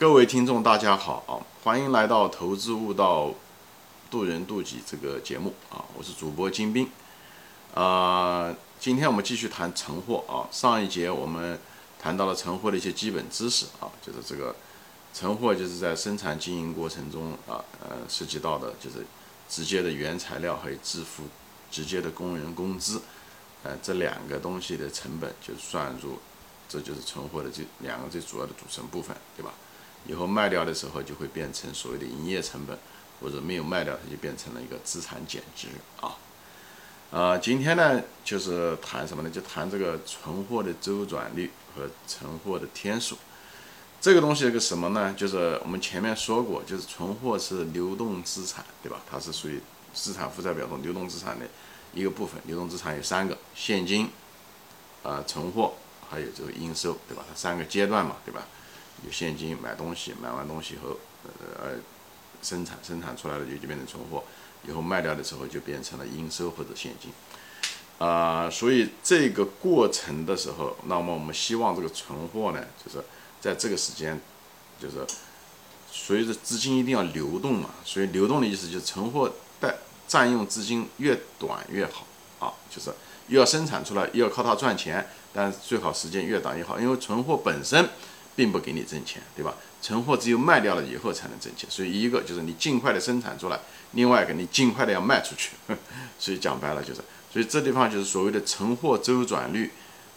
各位听众，大家好！欢迎来到《投资悟道，渡人渡己》这个节目啊！我是主播金兵啊。今天我们继续谈存货啊。上一节我们谈到了存货的一些基本知识啊，就是这个存货就是在生产经营过程中啊，呃，涉及到的就是直接的原材料还有支付直接的工人工资，呃，这两个东西的成本就算入，这就是存货的这两个最主要的组成部分，对吧？以后卖掉的时候就会变成所谓的营业成本，或者没有卖掉，它就变成了一个资产减值啊。呃，今天呢就是谈什么呢？就谈这个存货的周转率和存货的天数。这个东西是个什么呢？就是我们前面说过，就是存货是流动资产，对吧？它是属于资产负债表中流动资产的一个部分。流动资产有三个：现金、呃，存货，还有这个应收，对吧？它三个阶段嘛，对吧？有现金买东西，买完东西以后，呃，生产生产出来了就就变成存货，以后卖掉的时候就变成了应收或者现金，啊，所以这个过程的时候，那么我们希望这个存货呢，就是在这个时间，就是随着资金一定要流动嘛，所以流动的意思就是存货带占用资金越短越好啊，就是又要生产出来，又要靠它赚钱，但最好时间越短越好，因为存货本身。并不给你挣钱，对吧？存货只有卖掉了以后才能挣钱，所以一个就是你尽快的生产出来，另外一个你尽快的要卖出去。所以讲白了就是，所以这地方就是所谓的存货周转率，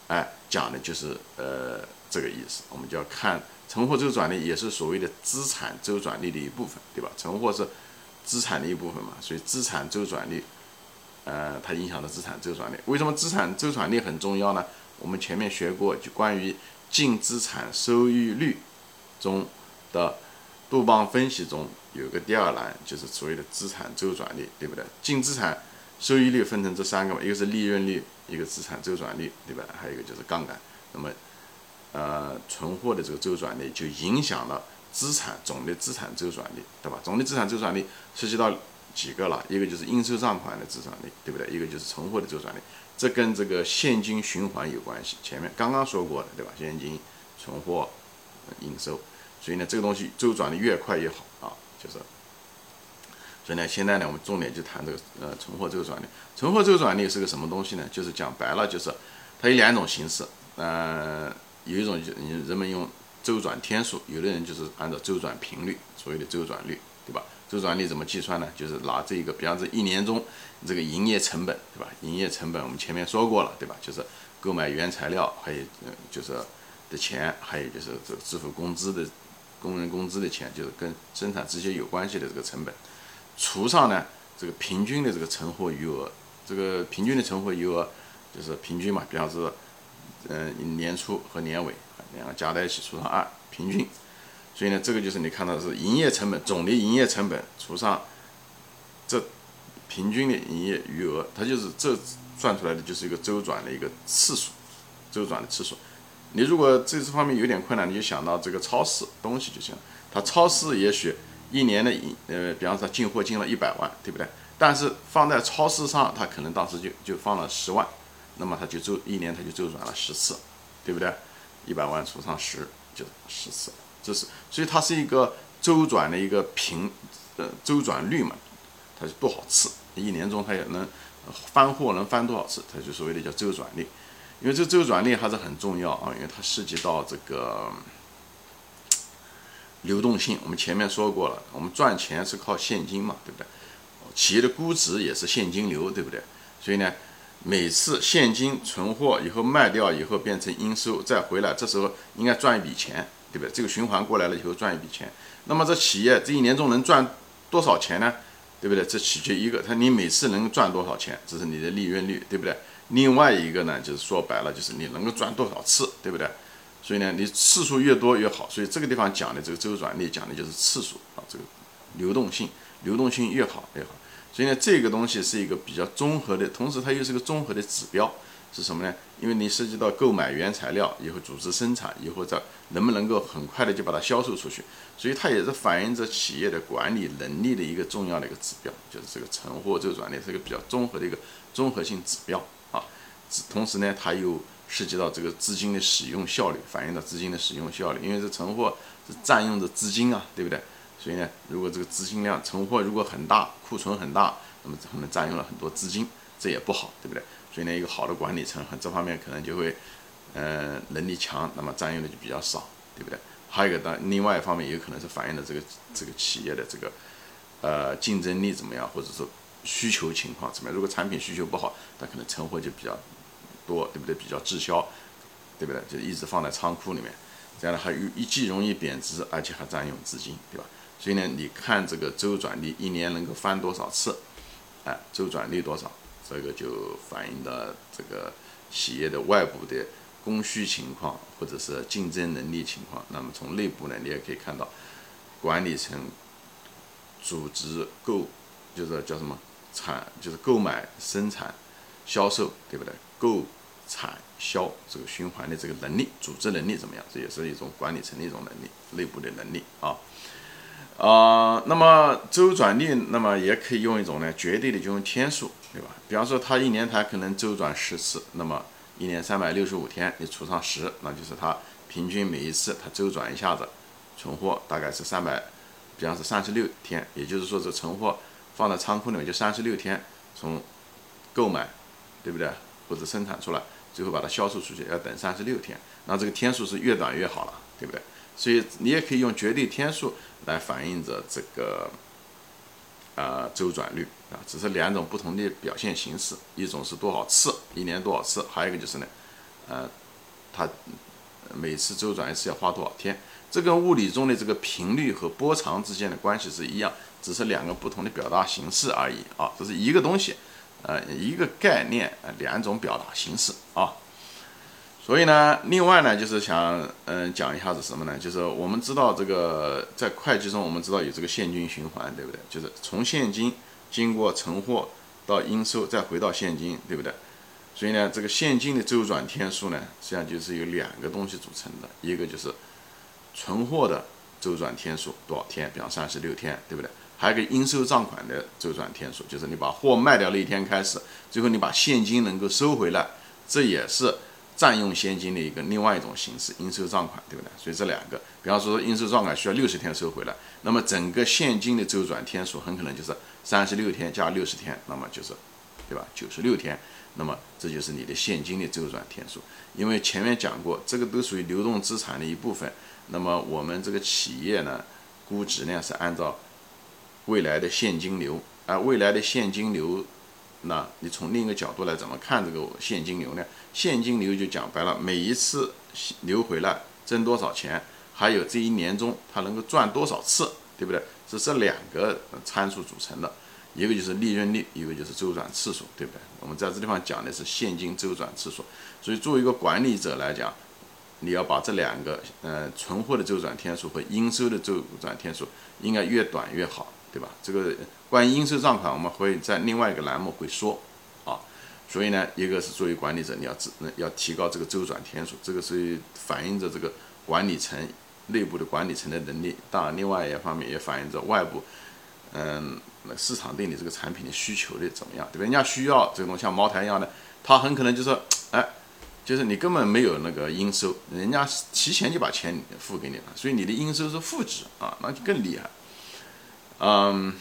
哎，讲的就是呃这个意思。我们就要看存货周转率也是所谓的资产周转率的一部分，对吧？存货是资产的一部分嘛，所以资产周转率，呃，它影响了资产周转率。为什么资产周转率很重要呢？我们前面学过，就关于。净资产收益率中的杜邦分析中有个第二栏，就是所谓的资产周转率，对不对？净资产收益率分成这三个嘛，一个是利润率，一个资产周转率，对吧？还有一个就是杠杆。那么，呃，存货的这个周转率就影响了资产总的资产周转率，对吧？总的资产周转率涉及到几个了？一个就是应收账款的周转率，对不对？一个就是存货的周转率。这跟这个现金循环有关系，前面刚刚说过的，对吧？现金、存货、应收，所以呢，这个东西周转的越快越好啊，就是。所以呢，现在呢，我们重点就谈这个呃存货周转率。存货周转率是个什么东西呢？就是讲白了，就是它有两种形式，呃，有一种就人们用周转天数，有的人就是按照周转频率，所谓的周转率，对吧？周转率怎么计算呢？就是拿这个，比方说一年中这个营业成本，对吧？营业成本我们前面说过了，对吧？就是购买原材料，还有嗯，就是的钱，还有就是这支付工资的工人工资的钱，就是跟生产直接有关系的这个成本，除上呢这个平均的这个存货余额，这个平均的存货余额就是平均嘛，比方说嗯年初和年尾两个加在一起除上二，平均。所以呢，这个就是你看到的是营业成本，总的营业成本除上这平均的营业余额，它就是这算出来的就是一个周转的一个次数，周转的次数。你如果这这方面有点困难，你就想到这个超市东西就行了。它超市也许一年的营呃，比方说进货进了一百万，对不对？但是放在超市上，它可能当时就就放了十万，那么它就周一年它就周转了十次，对不对？一百万除上十就十次。这是，所以它是一个周转的一个频，呃，周转率嘛，它是多少次？一年中它也能翻货能翻多少次？它就所谓的叫周转率。因为这周转率还是很重要啊，因为它涉及到这个流动性。我们前面说过了，我们赚钱是靠现金嘛，对不对？企业的估值也是现金流，对不对？所以呢，每次现金存货以后卖掉以后变成应收再回来，这时候应该赚一笔钱。对不对？这个循环过来了以后赚一笔钱，那么这企业这一年中能赚多少钱呢？对不对？这取决一个，它你每次能赚多少钱，这是你的利润率，对不对？另外一个呢，就是说白了，就是你能够赚多少次，对不对？所以呢，你次数越多越好。所以这个地方讲的这个周转率讲的就是次数啊，这个流动性，流动性越好越好。所以呢，这个东西是一个比较综合的，同时它又是个综合的指标。是什么呢？因为你涉及到购买原材料以后组织生产以后，再能不能够很快的就把它销售出去？所以它也是反映着企业的管理能力的一个重要的一个指标，就是这个存货周转率是一个比较综合的一个综合性指标啊。同时呢，它又涉及到这个资金的使用效率，反映到资金的使用效率，因为这存货是占用的资金啊，对不对？所以呢，如果这个资金量存货如果很大，库存很大，那么可能占用了很多资金，这也不好，对不对？所以呢，一个好的管理层和这方面可能就会，呃，能力强，那么占用的就比较少，对不对？还有一个当另外一方面有可能是反映的这个这个企业的这个，呃，竞争力怎么样，或者说需求情况怎么样？如果产品需求不好，它可能存货就比较多，对不对？比较滞销，对不对？就一直放在仓库里面，这样的还一既容易贬值，而且还占用资金，对吧？所以呢，你看这个周转率一年能够翻多少次？哎，周转率多少？这个就反映到这个企业的外部的供需情况，或者是竞争能力情况。那么从内部呢，你也可以看到，管理层组织购，就是叫什么产，就是购买、生产、销售，对不对？购、产、销这个循环的这个能力，组织能力怎么样？这也是一种管理层的一种能力，内部的能力啊。啊，那么周转率，那么也可以用一种呢，绝对的就用天数，对吧？比方说，它一年它可能周转十次，那么一年三百六十五天，你除上十，那就是它平均每一次它周转一下子，存货大概是三百，比方是三十六天，也就是说这存货放在仓库里面就三十六天，从购买，对不对？或者生产出来，最后把它销售出去要等三十六天，那这个天数是越短越好了，对不对？所以你也可以用绝对天数。来反映着这个，呃，周转率啊，只是两种不同的表现形式，一种是多少次，一年多少次，还有一个就是呢，呃，它每次周转一次要花多少天，这跟物理中的这个频率和波长之间的关系是一样，只是两个不同的表达形式而已啊，这是一个东西，呃，一个概念，两种表达形式啊。所以呢，另外呢，就是想嗯讲一下子什么呢？就是我们知道这个在会计中，我们知道有这个现金循环，对不对？就是从现金经过存货到应收，再回到现金，对不对？所以呢，这个现金的周转天数呢，实际上就是由两个东西组成的，一个就是存货的周转天数多少天，比方三十六天，对不对？还有个应收账款的周转天数，就是你把货卖掉那一天开始，最后你把现金能够收回来，这也是。占用现金的一个另外一种形式，应收账款，对不对？所以这两个，比方说应收账款需要六十天收回来，那么整个现金的周转天数很可能就是三十六天加六十天，那么就是，对吧？九十六天，那么这就是你的现金的周转天数。因为前面讲过，这个都属于流动资产的一部分。那么我们这个企业呢，估值呢是按照未来的现金流，而未来的现金流。那你从另一个角度来怎么看这个现金流呢？现金流就讲白了，每一次流回来挣多少钱，还有这一年中它能够赚多少次，对不对？是这两个参数组成的，一个就是利润率，一个就是周转次数，对不对？我们在这地方讲的是现金周转次数，所以作为一个管理者来讲，你要把这两个，呃，存货的周转天数和应收的周转天数应该越短越好。对吧？这个关于应收账款，我们会在另外一个栏目会说啊。所以呢，一个是作为管理者，你要自要提高这个周转天数，这个是反映着这个管理层内部的管理层的能力。当然，另外一方面也反映着外部，嗯，市场对你这个产品的需求的怎么样，对吧？人家需要这种像茅台一样的，他很可能就说，哎，就是你根本没有那个应收，人家提前就把钱付给你了，所以你的应收是负值啊，那就更厉害。嗯，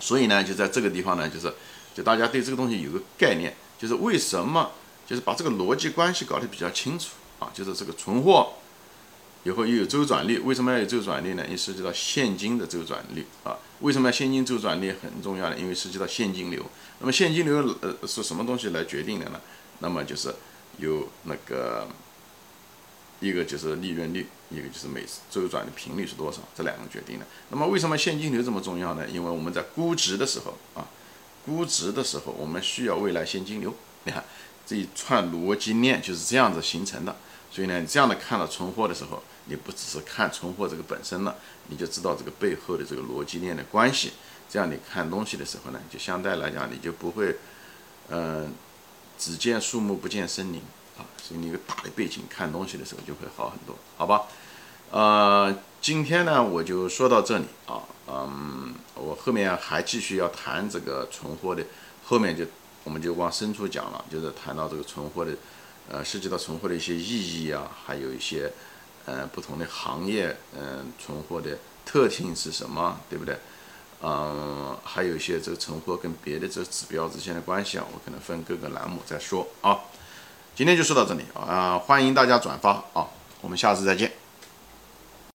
所以呢，就在这个地方呢，就是，就大家对这个东西有个概念，就是为什么，就是把这个逻辑关系搞得比较清楚啊，就是这个存货以后又有周转率，为什么要有周转率呢？因为涉及到现金的周转率啊。为什么要现金周转率很重要呢？因为涉及到现金流。那么现金流呃是什么东西来决定的呢？那么就是有那个。一个就是利润率，一个就是每周转的频率是多少，这两个决定的。那么为什么现金流这么重要呢？因为我们在估值的时候啊，估值的时候我们需要未来现金流。你看这一串逻辑链就是这样子形成的。所以呢，这样的看到存货的时候，你不只是看存货这个本身了，你就知道这个背后的这个逻辑链的关系。这样你看东西的时候呢，就相对来讲你就不会，嗯，只见树木不见森林。啊所以你一个大的背景看东西的时候就会好很多好吧？呃今天呢我就说到这里啊嗯我后面还继续要谈这个存货的后面就我们就往深处讲了就是谈到这个存货的呃涉及到存货的一些意义啊还有一些呃不同的行业嗯存货的特性是什么对不对？嗯还有一些这个存货跟别的这个指标之间的关系啊我可能分各个栏目再说啊。今天就说到这里啊欢迎大家转发啊我们下次再见。